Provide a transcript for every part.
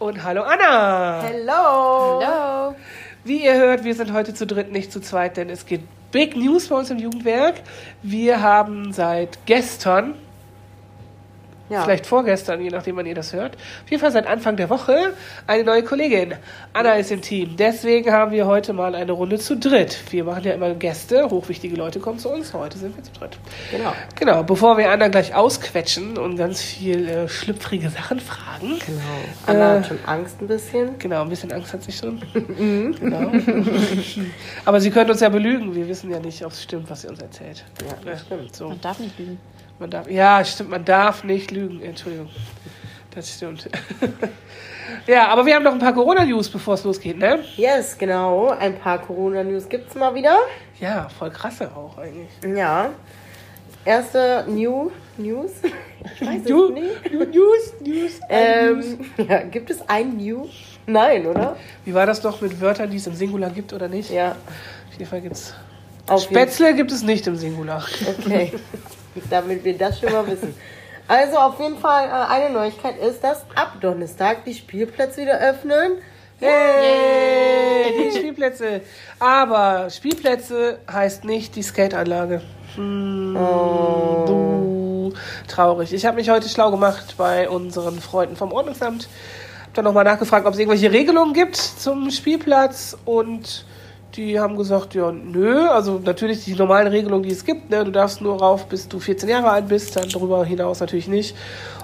und hallo Anna. Hello. Hallo. Wie ihr hört, wir sind heute zu dritt, nicht zu zweit, denn es gibt Big News bei uns im Jugendwerk. Wir haben seit gestern, Ja. vielleicht vorgestern, je nachdem, wann ihr das hört, auf jeden Fall seit Anfang der Woche eine neue Kollegin. Anna ist im Team. Deswegen haben wir heute mal eine Runde zu dritt. Wir machen ja immer Gäste, hochwichtige Leute kommen zu uns. Heute sind wir zu dritt. Genau. Genau, bevor wir Anna gleich ausquetschen und ganz viel äh, schlüpfrige Sachen fragen. Genau. Anna Äh. hat schon Angst ein bisschen. Genau, ein bisschen Angst hat sie schon. genau. Aber sie können uns ja belügen. Wir wissen ja nicht, ob es stimmt, was sie uns erzählt. Ja, das stimmt. So, Man darf nicht lügen. Man darf, ja, stimmt, man darf nicht lügen. Entschuldigung. Das stimmt. ja, aber wir haben noch ein paar Corona-News, bevor es losgeht, ne? Yes, genau. Ein paar Corona-News gibt's mal wieder. Ja, voll krasse auch eigentlich. Ja. Erste New News. Ich weiß Du, es nicht. News, News, News. Ähm, ja, gibt es ein New? Nein, oder? Wie war das noch mit Wörtern, die es im Singular gibt oder nicht? Ja. Auf jeden Fall gibt's. Auf Spätzle gibt es nicht im Singular. Okay, damit wir das schon mal wissen. Also auf jeden Fall äh, eine Neuigkeit ist, dass ab Donnerstag die Spielplätze wieder öffnen. Yay, die Spielplätze. Aber Spielplätze heißt nicht die Skateanlage. Hm, buh, traurig. Ich habe mich heute schlau gemacht bei unseren Freunden vom Ordnungsamt. Hab dann nochmal nachgefragt, ob es irgendwelche Regelungen gibt zum Spielplatz und die haben gesagt, ja, nö, also natürlich die normalen Regelungen, die es gibt, ne, du darfst nur rauf, bis du 14 Jahre alt bist, dann darüber hinaus natürlich nicht.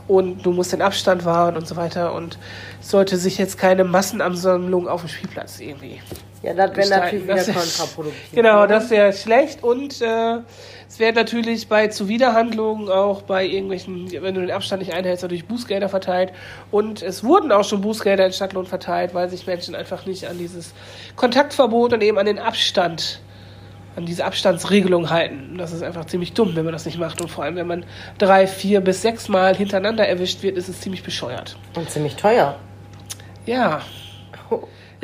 Und du musst den Abstand wahren und so weiter. Und sollte sich jetzt keine Massenansammlung auf dem Spielplatz irgendwie Ja, das wäre natürlich wieder kontraproduktiv. Genau, ne? das wäre schlecht und äh, es wäre natürlich bei Zuwiderhandlungen auch bei irgendwelchen, wenn du den Abstand nicht einhältst, natürlich Bußgelder verteilt. Und es wurden auch schon Bußgelder in Stadtlohn verteilt, weil sich Menschen einfach nicht an dieses Kontaktverbot und eben an den Abstand, an diese Abstandsregelung halten. Das ist einfach ziemlich dumm, wenn man das nicht macht. Und vor allem, wenn man drei, vier bis sechs Mal hintereinander erwischt wird, ist es ziemlich bescheuert. Und ziemlich teuer. Ja.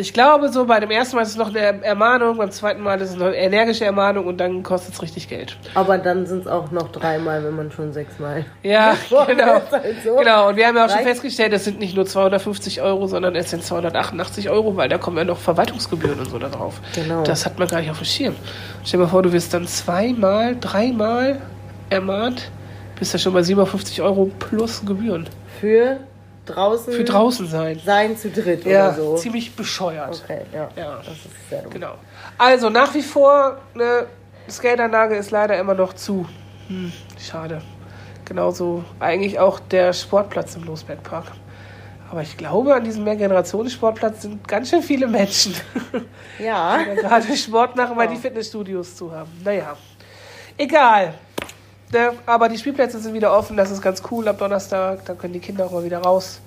Ich glaube, so bei dem ersten Mal ist es noch eine Ermahnung, beim zweiten Mal ist es noch eine energische Ermahnung und dann kostet es richtig Geld. Aber dann sind es auch noch dreimal, wenn man schon sechsmal. Ja, genau. halt so. Genau, und wir haben ja auch schon Reicht. festgestellt, es sind nicht nur 250 Euro, sondern es sind 288 Euro, weil da kommen ja noch Verwaltungsgebühren und so da drauf. Genau. Das hat man gar nicht auf dem Schirm. Stell dir mal vor, du wirst dann zweimal, dreimal ermahnt, bist ja schon bei 750 Euro plus Gebühren. Für draußen, Für draußen sein. sein zu dritt Ja, oder so. ziemlich bescheuert. Okay, ja. Ja. Das ist sehr dumm. Genau. Also nach wie vor, eine Skateanlage ist leider immer noch zu. Hm, schade. Genauso eigentlich auch der Sportplatz im Losbergpark. Aber ich glaube, an diesem Mehrgenerationen-Sportplatz sind ganz schön viele Menschen, Ja. die gerade Sport machen, weil die Fitnessstudios zu haben. Naja, egal. Ne, aber die Spielplätze sind wieder offen, das ist ganz cool ab Donnerstag. Da können die Kinder auch mal wieder raus.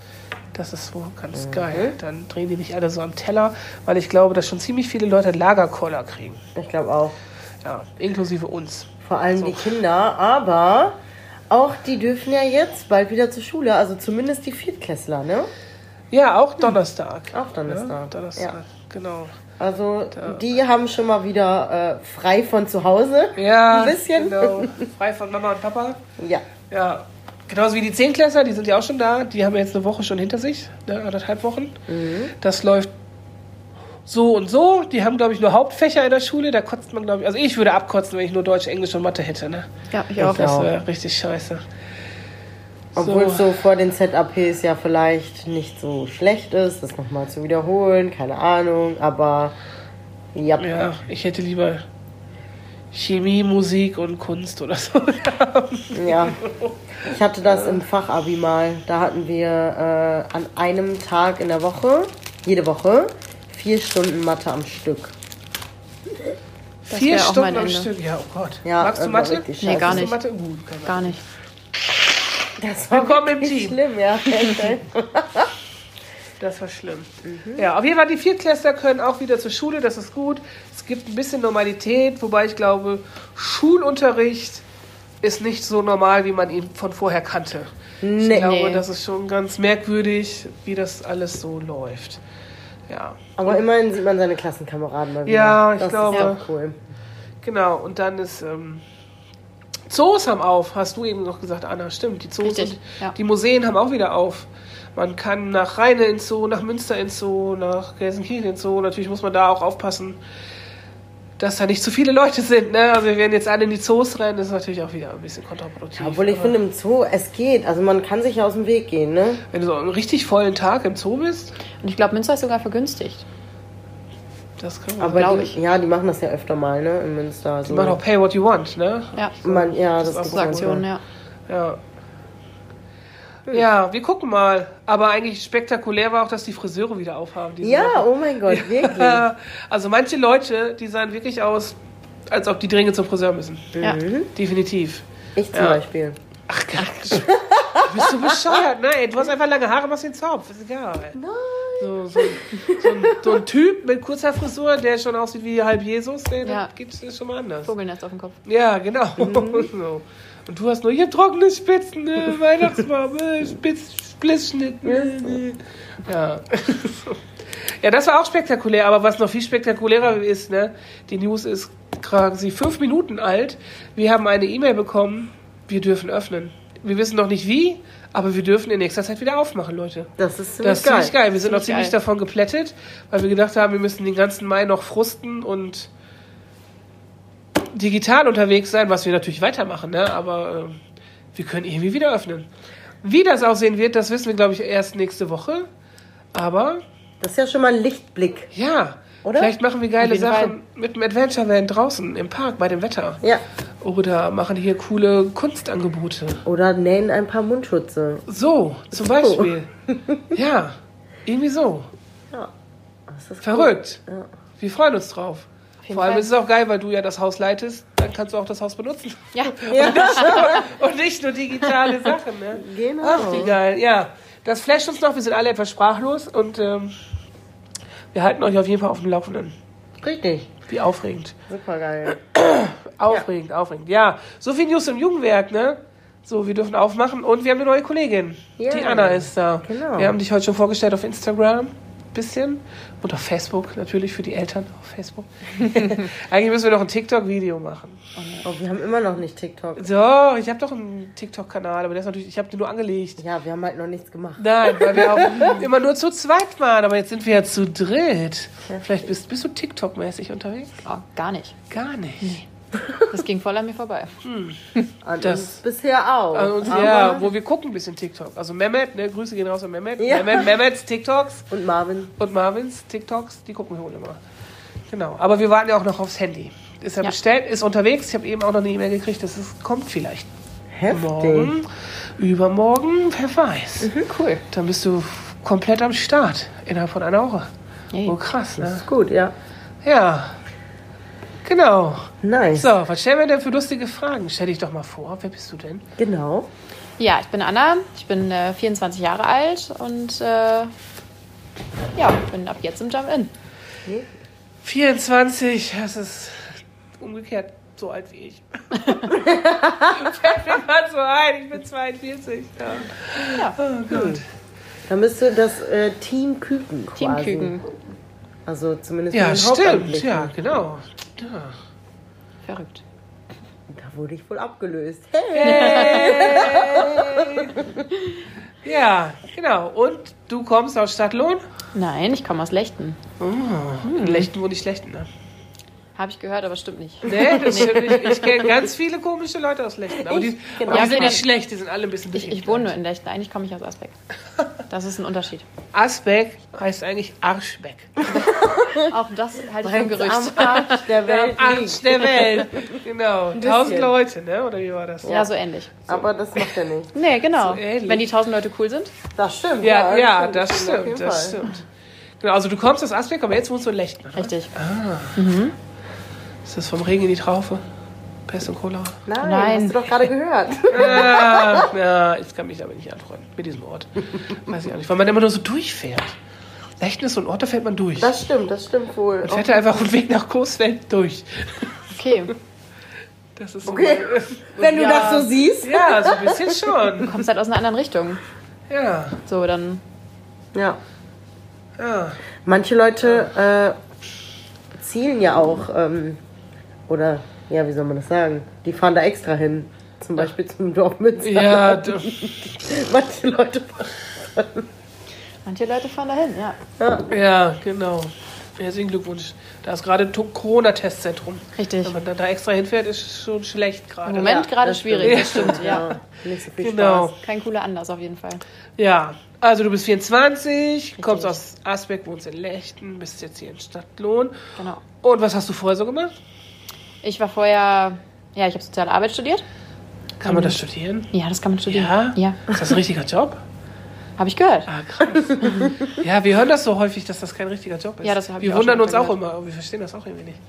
Das ist so ganz geil. Dann drehen die nicht alle so am Teller, weil ich glaube, dass schon ziemlich viele Leute Lagerkoller kriegen. Ich glaube auch. Ja, inklusive uns. Vor allem So. die Kinder, aber auch die dürfen ja jetzt bald wieder zur Schule. Also zumindest die Viertklässler, ne? Ja, auch Donnerstag. Auch Donnerstag, Ja, Donnerstag, ja. Genau. Also die haben schon mal wieder äh, frei von zu Hause. Ja, Ein bisschen. genau. Frei von Mama und Papa. Ja. Ja, genauso wie die Zehnklässler, die sind ja auch schon da. Die haben jetzt eine Woche schon hinter sich, ne, anderthalb Wochen. Mhm. Das läuft so und so. Die haben, glaube ich, nur Hauptfächer in der Schule. Da kotzt man, glaube ich, also ich würde abkotzen, wenn ich nur Deutsch, Englisch und Mathe hätte. Ne? Ja, ich auch. Das Ja. wäre richtig scheiße. Obwohl es So. so vor den ZAPs ja vielleicht nicht so schlecht ist, das nochmal zu wiederholen, keine Ahnung, aber ja. Ja, ich hätte lieber Chemie, Musik und Kunst oder so. Ja. Ich hatte das im Fachabi mal. Da hatten wir äh, an einem Tag in der Woche, jede Woche, vier Stunden Mathe am Stück. Das Vier Stunden mein am Ende. Stück. Ja, oh Gott. Ja, Magst du Mathe? Nee, gar nicht. Mathe? Gut, Gar nicht. Das war Willkommen im Team. schlimm, ja. Das war schlimm. Ja, auf jeden Fall, die Viertklässler können auch wieder zur Schule, das ist gut. Es gibt ein bisschen Normalität, wobei ich glaube, Schulunterricht ist nicht so normal, wie man ihn von vorher kannte. Ich Nee. glaube, Nee. das ist schon ganz merkwürdig, wie das alles so läuft. Ja, Aber immerhin sieht man seine Klassenkameraden mal wieder. Ja, ich das glaube. Ist auch cool. genau. Und dann ist ähm, Zoos haben auf, hast du eben noch gesagt, Anna. Stimmt, die Zoos Richtig, und ja. die Museen haben auch wieder auf. Man kann nach Rheine ins Zoo, nach Münster ins Zoo, nach Gelsenkirchen ins Zoo. Natürlich muss man da auch aufpassen, dass da nicht zu viele Leute sind. Ne? Also wir werden jetzt alle in die Zoos rennen, das ist natürlich auch wieder ein bisschen kontraproduktiv. Obwohl ich finde, im Zoo, es geht. Also man kann sich ja aus dem Weg gehen, ne? Wenn du so einen richtig vollen Tag im Zoo bist, Und ich glaube, Münster ist sogar vergünstigt. Das kann man. Aber glaub die, ich. ja, die machen das ja öfter mal, ne? In Münster. Die So. machen auch Pay What You Want, ne? Ja, Man, ja, das, Das ist so Aktionen, ja. Ja. Ja, wir gucken mal. Aber eigentlich spektakulär war auch, dass die Friseure wieder aufhaben. Ja, Woche. oh mein Gott, wirklich. Also manche Leute, die sahen wirklich aus, als ob die dringend zum Friseur müssen. ja. Definitiv. Ich zum Ja. Beispiel. Ach. Du bist so bescheuert, ne? Ey, du hast einfach lange Haare, machst den Zopf. Ist egal. Nein. So, so, so, ein, so ein Typ mit kurzer Frisur, der schon aussieht wie halb Jesus, der Ja. geht ist schon mal anders. Vogelnest auf dem Kopf. Ja, genau. so. Und du hast nur hier trockene Spitzen, ne? Weihnachtsbaum, Spitz, Splissschnitt. Ne? Ja. ja, das war auch spektakulär, aber was noch viel spektakulärer ist, ne? Die News ist quasi fünf Minuten alt. Wir haben eine E-Mail bekommen, wir dürfen öffnen. Wir wissen noch nicht wie, aber wir dürfen in nächster Zeit wieder aufmachen, Leute. Das ist ziemlich Das ist geil. ziemlich geil. Wir sind auch Ziemlich geil. davon geplättet, weil wir gedacht haben, wir müssen den ganzen Mai noch frusten und digital unterwegs sein, was wir natürlich weitermachen, ne? aber äh, wir können irgendwie wieder öffnen. Wie das aussehen wird, das wissen wir, glaube ich, erst nächste Woche. Aber Das ist ja schon mal ein Lichtblick. ja, Oder? vielleicht machen wir geile Sachen mit dem Adventure Van draußen im Park bei dem Wetter. Ja. Oder machen hier coole Kunstangebote. Oder nähen ein paar Mundschutze. So, zum Beispiel. Ja, irgendwie so. Das ist Verrückt. Ja. Wir freuen uns drauf. Vor allem Fall. ist es auch geil, weil du ja das Haus leitest, dann kannst du auch das Haus benutzen. Ja, Und nicht nur digitale Sachen, ne? Genau. Ach, wie geil. Ja, das flasht uns noch. Wir sind alle etwas sprachlos und ähm, wir halten euch auf jeden Fall auf dem Laufenden. Richtig. Wie aufregend. Super geil. Aufregend, aufregend. Ja, so viel News im Jugendwerk, ne? So, wir dürfen aufmachen und wir haben eine neue Kollegin. Ja. Die Anna ist da. Genau. Wir haben dich heute schon vorgestellt auf Instagram. Bisschen. Und auf Facebook, natürlich für die Eltern auf Facebook. Eigentlich müssen wir noch ein TikTok-Video machen. Oh, wir haben immer noch nicht TikTok. So, ich habe doch einen TikTok-Kanal, aber der ist natürlich, ich habe den nur angelegt. Ja, wir haben halt noch nichts gemacht. Nein, weil wir auch immer nur zu zweit waren, aber jetzt sind wir ja zu dritt. Vielleicht bist, bist du TikTok-mäßig unterwegs? oh, gar nicht. Gar nicht. Das ging voll an mir vorbei. An Das- uns bisher auch. Und, Aber- ja, wo wir gucken ein bisschen TikTok. Also Mehmet, ne, Grüße gehen raus an Mehmet. Ja. Mehmet Mehmets TikToks Und Marvin. und Marvins TikToks, die gucken wir wohl immer. Genau, aber wir warten ja auch noch aufs Handy. Ist ja, Ja. bestellt, ist unterwegs. Ich habe eben auch noch eine E-Mail gekriegt, dass es kommt vielleicht Heftig. morgen, übermorgen, wer weiß. Mhm, cool. Dann bist du komplett am Start innerhalb von einer Woche. Yay. Oh krass, ne? Ist gut, ja. Ja, genau. Nice. So, was stellen wir denn für lustige Fragen? Stell dich doch mal vor, wer bist du denn? Genau. Ja, ich bin Anna, ich bin äh, 24 Jahre alt und äh, ja, bin ab jetzt im Jump-In. 24, das ist umgekehrt so alt wie ich. Fällt mir gerade so ein, ich bin 42. Ja. Ja, Oh Gott. Dann bist du das äh, Team Küken quasi. Teamküken. Also zumindest Ja, stimmt, ja, genau. Ja. Verrückt. Da wurde ich wohl abgelöst. Hey. ja, genau. Und du kommst aus Stadtlohn? Nein, ich komme aus Lechten. In Lechten wohne ich Lechten, ne? Habe ich gehört, aber stimmt nicht. Nee, das stimmt nicht. Ich kenne ganz viele komische Leute aus Lechten. Aber die, genau. aber die Ja, sind nicht schlecht, die sind alle ein bisschen Ich, ich wohne nur in Lechten. Eigentlich komme ich aus Asbeck. Das ist ein Unterschied. Asbeck heißt eigentlich Arschbeck. Auch das halte ich für ein Am Gerücht. Arsch der Welt Arsch liegt. der Welt. Genau. Tausend. Leute, ne? Oder wie war das? Ja, so ähnlich. Aber das macht er nicht. Nee, genau. So. Wenn die tausend Leute cool sind. Das stimmt. Ja, ja, das stimmt, das Fall. stimmt. Genau, also du kommst aus Asbeck, aber jetzt wohnst du in Lechten. oder? Richtig. Ist das vom Regen in die Traufe? Pest und Cholera? Nein, Nein. hast du doch gerade gehört. Ah, ja, ich kann mich damit nicht anfreunden, mit diesem Ort. Weiß ich auch nicht, weil man immer nur so durchfährt. Lechten ist so ein Ort, da fährt man durch. Das stimmt, das stimmt wohl. Man fährt da einfach einen Weg nach Coesfeld durch. Okay. Das ist so Okay. Wenn du Ja. das so siehst. Ja, so ein bisschen schon. Kommst halt aus einer anderen Richtung. Ja, So, dann. Ja. ja. Manche Leute äh, zielen ja auch, ähm, oder, ja, wie soll man das sagen? Die fahren da extra hin. Zum Beispiel zum Dorf Münster. Ja, Manche Leute Manche Leute fahren dahin, ja. ja, genau. Herzlichen Glückwunsch. Da ist gerade To- Corona-Testzentrum. Richtig. Wenn man da, da extra hinfährt, ist schon schlecht gerade. Im Moment gerade das schwierig, stimmt. das stimmt, ja. Ja, nicht so viel Genau. Spaß. Kein cooler Anlass auf jeden Fall. Ja, also du bist 24, kommst aus Asbeck, wohnst in Lechten, bist jetzt hier in Stadtlohn. Genau. Und was hast du vorher so gemacht? Ich war vorher, ja, ich habe soziale Arbeit studiert. Kann man das studieren? Ja, das kann man studieren. Ja? Ja, Ist das ein richtiger Job? habe ich gehört. Ah, krass. ja, wir hören das so häufig, dass das kein richtiger Job ist. Ja, das hab ich wir auch wundern schon uns auch gehört. immer, wir verstehen das auch irgendwie nicht.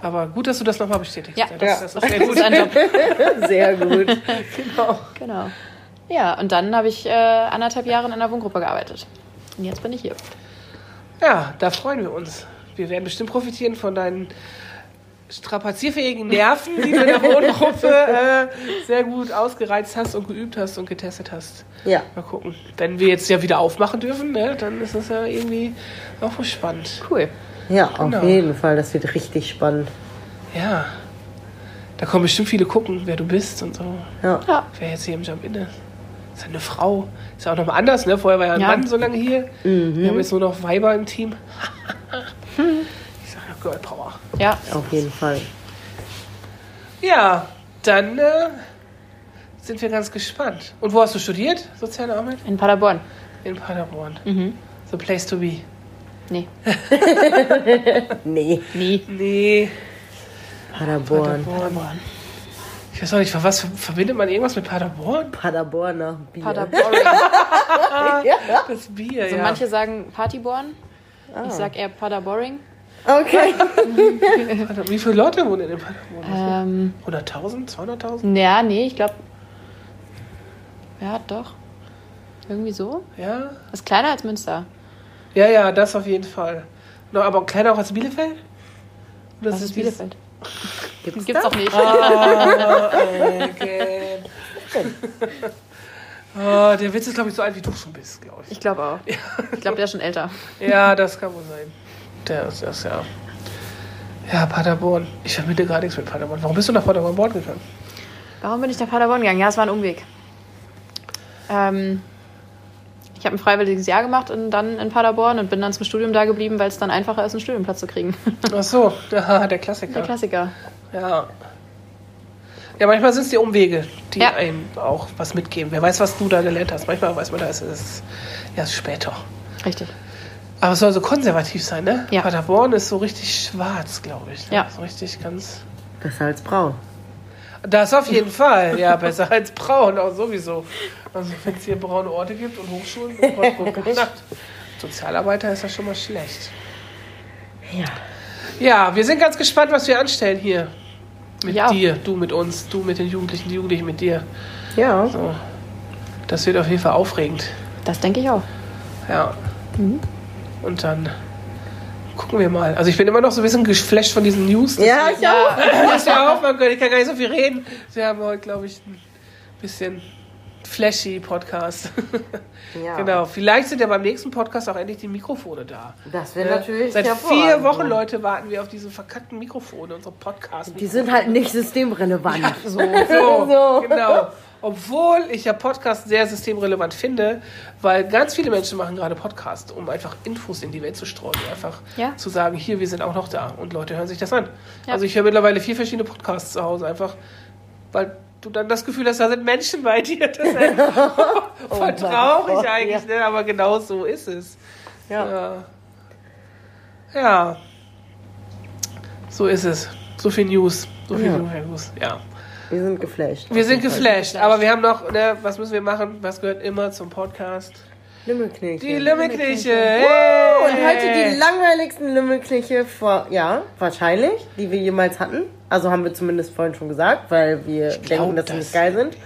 Aber gut, dass du das nochmal bestätigst. Ja, das, das ist sehr Das gut. ist ein Job. Sehr gut. Genau. Genau. Ja, und dann habe ich äh, anderthalb Jahre in einer Wohngruppe gearbeitet. Und jetzt bin ich hier. Ja, da freuen wir uns. Wir werden bestimmt profitieren von deinen strapazierfähigen Nerven, die du in der Wohngruppe äh, sehr gut ausgereizt hast und geübt hast und getestet hast. Ja. Mal gucken. Wenn wir jetzt ja wieder aufmachen dürfen, ne, dann ist das ja irgendwie auch spannend. Cool. Ja, auf Genau. jeden Fall. Das wird richtig spannend. Ja. Da kommen bestimmt viele gucken, wer du bist und so. Ja. Ja. Wer jetzt hier im Job inne. Ist ja eine Frau. Ist ja auch nochmal anders, ne? Vorher war ja ein Ja. Mann so lange hier. Wir haben jetzt nur noch Weiber im Team. ich sag ja Girl Power. Ja, Auf jeden Fall. Ja, dann äh, sind wir ganz gespannt. Und wo hast du studiert? Soziale Arbeit? in Paderborn. In Paderborn. Mhm. The place to be. Nee. Nee, Nie. Nee. Paderborn. Paderborn. Ich weiß auch nicht, was verbindet man irgendwas mit Paderborn? Paderborner Bier. Paderborn. Das Bier, Also ja. manche sagen Partyborn. Ich sag eher Paderboring. Okay. Wie viele Leute wohnen in Paderborn? Ähm, 100.000? 200.000? ja, nee, ich glaube. Ja, doch. Irgendwie so. Ja? Ist kleiner als Münster. Ja, ja, das auf jeden Fall. No, aber kleiner auch als Bielefeld? Oder Was ist dieses- Bielefeld? Gibt's Gibt's das? doch nicht. Okay. Oh, der Witz ist, glaube ich, so alt, wie du schon bist, glaube ich. Ich glaube auch. Ich glaube, der ist schon älter. Ja, das kann wohl sein. Der ist das, ja. Ja, Paderborn. Ich verbinde gar nichts mit Paderborn. Warum bist du nach Paderborn gegangen? Warum bin ich nach Paderborn gegangen? Ja, es war ein Umweg. Ähm, ich habe ein freiwilliges Jahr gemacht und dann in Paderborn und bin dann zum Studium da geblieben, weil es dann einfacher ist, einen Studienplatz zu kriegen. Ach so, ja, der Klassiker. Der Klassiker. Ja. Ja, manchmal sind es die Umwege, die Ja. einem auch was mitgeben. Wer weiß, was du da gelernt hast. Manchmal weiß man, da ist es erst später. Richtig. Aber es soll so konservativ sein, ne? Ja. Paderborn ist so richtig schwarz, glaube ich. Ne? Ja. So richtig ganz. Besser als braun. Das auf jeden Fall. Ja, besser als braun, auch sowieso. Also, wenn es hier braune Orte gibt und Hochschulen, oh Gott, gute Nacht. Sozialarbeiter ist ja schon mal schlecht. Ja. Ja, wir sind ganz gespannt, was wir anstellen hier. Mit Ja. dir, du mit uns, du mit den Jugendlichen, die Jugendlichen mit dir. Ja. So. Das wird auf jeden Fall aufregend. Das denke ich auch. Ja. Und dann gucken wir mal. Also ich bin immer noch so ein bisschen geflasht von diesen News. Ja, ich auch. Ja können. Ich kann gar nicht so viel reden. Wir haben heute, glaube ich, ein bisschen flashy Podcast. Ja. Genau. Vielleicht sind ja beim nächsten Podcast auch endlich die Mikrofone da. Das wäre Ne? natürlich Seit vier Wochen, Leute, warten wir auf diese verkackten Mikrofone, unsere Podcasts. Die sind halt nicht systemrelevant. So, So. so, genau. Obwohl ich ja Podcast sehr systemrelevant finde, weil ganz viele Menschen machen gerade Podcast, um einfach Infos in die Welt zu streuen. Einfach Ja. zu sagen, hier, wir sind auch noch da und Leute hören sich das an. Ja. Also ich höre mittlerweile vier verschiedene Podcasts zu Hause, einfach weil du dann das Gefühl hast, da sind Menschen bei dir. Das ist halt voll traurig Gott, eigentlich, ne? aber genau so ist es. Ja. Ja. ja. So ist es. So viel News. So viel Ja. News. Ja. Wir sind geflasht. Wir sind geflasht, aber wir haben noch, ne, was müssen wir machen? Was gehört immer zum Podcast? Lümmelknilche. Die Limmelkirche. Oh, und heute die langweiligsten Lümmelkirche vor, ja, wahrscheinlich, die wir jemals hatten. Also haben wir zumindest vorhin schon gesagt, weil wir denken, dass sie das- nicht geil sind.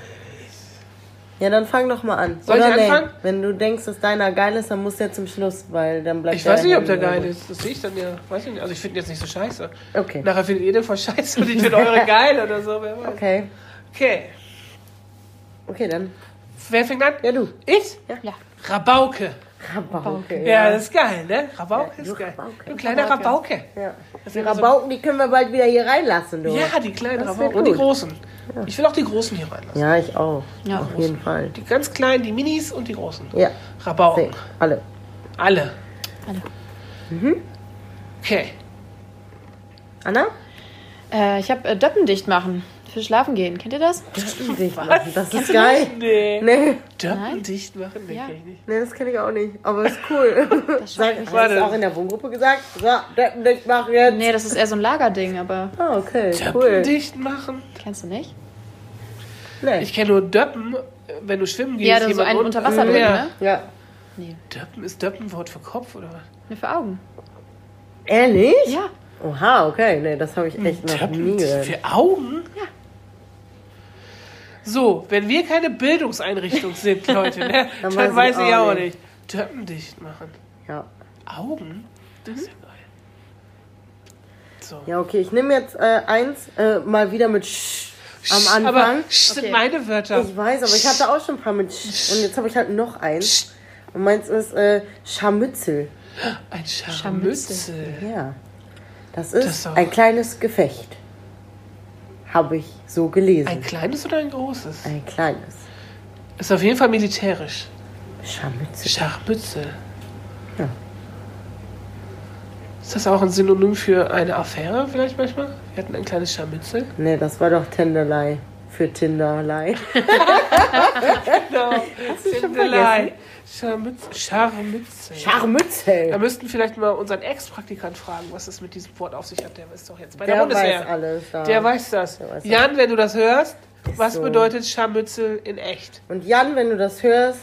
Ja, dann fang doch mal an. Soll ich Oder nee, anfangen? Wenn du denkst, dass deiner geil ist, dann musst du ja zum Schluss, weil dann bleibt Ich weiß nicht, ob der geil ist. Das sehe ich dann ja. Weiß ich nicht. Also ich finde ihn jetzt nicht so scheiße. Okay. Nachher findet ihr den voll scheiße und ich finde eure geil oder so. Wer weiß. Okay. Okay. Okay, dann. Wer fängt an? Ja, du. Ich? Ja. Rabauke. Rabauke. Ja, das ist geil, ne? Rabauke Ja, ist du geil. Rabauke. Ein kleiner Rabauke. Ja. Das Die Rabauken, die können wir bald wieder hier reinlassen, du. Ja, die kleinen Rabauken. Und die großen. Ich will auch die großen hier reinlassen. Ja, ich auch. Ja. Auf jeden Fall. Die ganz kleinen, die Minis und die großen. Ja. Rabauken. Alle. Alle. Alle. Okay. Anna? Äh, ich habe äh, Döppen dicht machen. Für Schlafen gehen. Kennt ihr das? Dicht machen. Das ist geil. Nee. Nee, Nein? dicht machen? Nee, Ja. kenn ich nicht. nee, das kenne ich auch nicht. Aber ist cool. Das Sag, ich. du auch in der Wohngruppe gesagt? So, Deppen dicht machen jetzt. Nee, das ist eher so ein Lagerding, aber Ah, okay, Döppen cool. dicht machen? kennst du nicht? Nee. Ich kenne nur Döppen, wenn du schwimmen gehst. Ja, da so jemand ein unter Wasser drin, ja. ne? Ja. Döppen ist Döppen Wort für Kopf oder was? Ne, für Augen. Ehrlich? Ja. Oha, okay. Nee, das habe ich echt noch nie Döppen gehört. für Augen? So, wenn wir keine Bildungseinrichtung sind, Leute, ne, Dann dann, weiß ich auch nicht. nicht. Döppen dicht machen. Ja. Augen? Das ist ja geil. So. Ja, okay. Ich nehme jetzt äh, eins äh, mal wieder mit Sch am Aber Anfang. Sch sind Okay. meine Wörter. Ich weiß, aber ich hatte auch schon ein paar mit Sch. Und jetzt habe ich halt noch eins. Und meins ist äh, Scharmützel. Ein Scharmützel. Ja. Das Das ist auch- ein kleines Gefecht. Habe ich so gelesen. Ein kleines oder ein großes? Ein kleines. Ist auf jeden Fall militärisch. Scharmützel. Scharmützel. Ja. Ist das auch ein Synonym für eine Affäre vielleicht manchmal? Wir hatten ein kleines Scharmützel. Nee, das war doch Tenderlei. Für Tinderlei. Genau. schon Tindelei. Scharmützel. Scharmützel. Da müssten vielleicht mal unseren Ex-Praktikant fragen, was es mit diesem Wort auf sich hat. Der ist doch jetzt bei der, Der Bundeswehr. weiß alles. Da. Der weiß das. Der weiß Jan, wenn du das hörst, was so. bedeutet Scharmützel in echt? Und Jan, wenn du das hörst,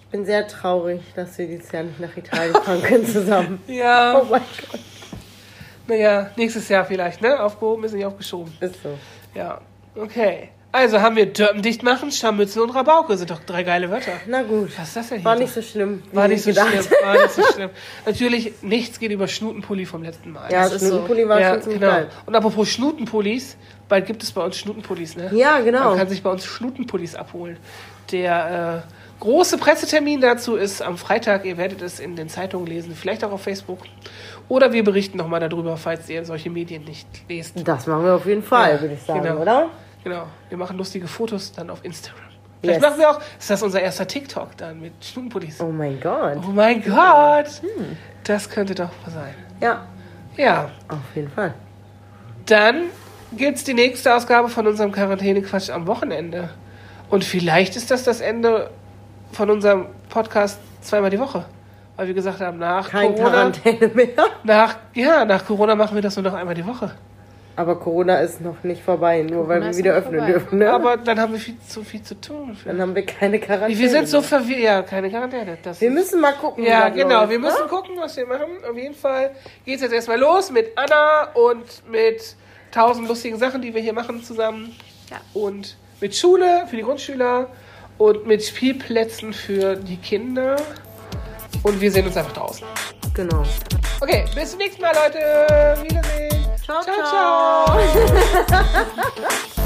ich bin sehr traurig, dass wir dieses Jahr nicht nach Italien fahren können zusammen. Ja, Oh mein Gott. naja, nächstes Jahr vielleicht, ne? Aufgehoben ist nicht aufgeschoben. Ist so. Ja, okay. Also haben wir Dörpen dicht machen, Scharmützel und Rabauke. Sind doch drei geile Wörter. Na gut. Was ist das denn hier? War nicht so schlimm. War nicht so gedacht. schlimm. War nicht so schlimm. Natürlich, nichts geht über Schnutenpulli vom letzten Mal. Ja, Das ist so. Schnutenpulli war ja schon ziemlich genau. geil. Und apropos Schnutenpullis, bald gibt es bei uns Schnutenpullis, ne? Ja, genau. Man kann sich bei uns Schnutenpullis abholen. Der äh, große Pressetermin dazu ist am Freitag. Ihr werdet es in den Zeitungen lesen, vielleicht auch auf Facebook. Oder wir berichten nochmal darüber, falls ihr solche Medien nicht lest. Das machen wir auf jeden Fall, Ja, würde ich sagen, genau. oder? Genau. Wir machen lustige Fotos dann auf Instagram. Vielleicht Yes. machen wir auch, ist das unser erster TikTok dann mit Schnutenpullis? Oh mein Gott. Oh mein Gott! Das könnte doch was sein. Ja, Ja, auf jeden Fall. dann gibt's die nächste Ausgabe von unserem Quarantäne-Quatsch am Wochenende. Und vielleicht ist das das Ende von unserem Podcast zweimal die Woche. Weil wir gesagt haben, nach Kein Corona, Quarantäne mehr. nach, ja, nach Corona machen wir das nur noch einmal die Woche. Aber Corona ist noch nicht vorbei, nur Corona weil wir wieder öffnen vorbei. dürfen. Ne? Aber dann haben wir viel zu viel zu tun. dann haben wir keine Quarantäne. Wir sind so verwirrt. Ja, keine Quarantäne. Das Wir müssen mal gucken. Ja, genau. läuft, Wir müssen ne? gucken, was wir machen. Auf jeden Fall geht's jetzt erstmal los mit Anna und mit tausend lustigen Sachen, die wir hier machen zusammen. Ja. Und mit Schule für die Grundschüler und mit Spielplätzen für die Kinder. Und wir sehen uns einfach draußen. Genau. Okay, bis zum nächsten Mal, Leute. Wiedersehen. Ciao, ciao. ciao.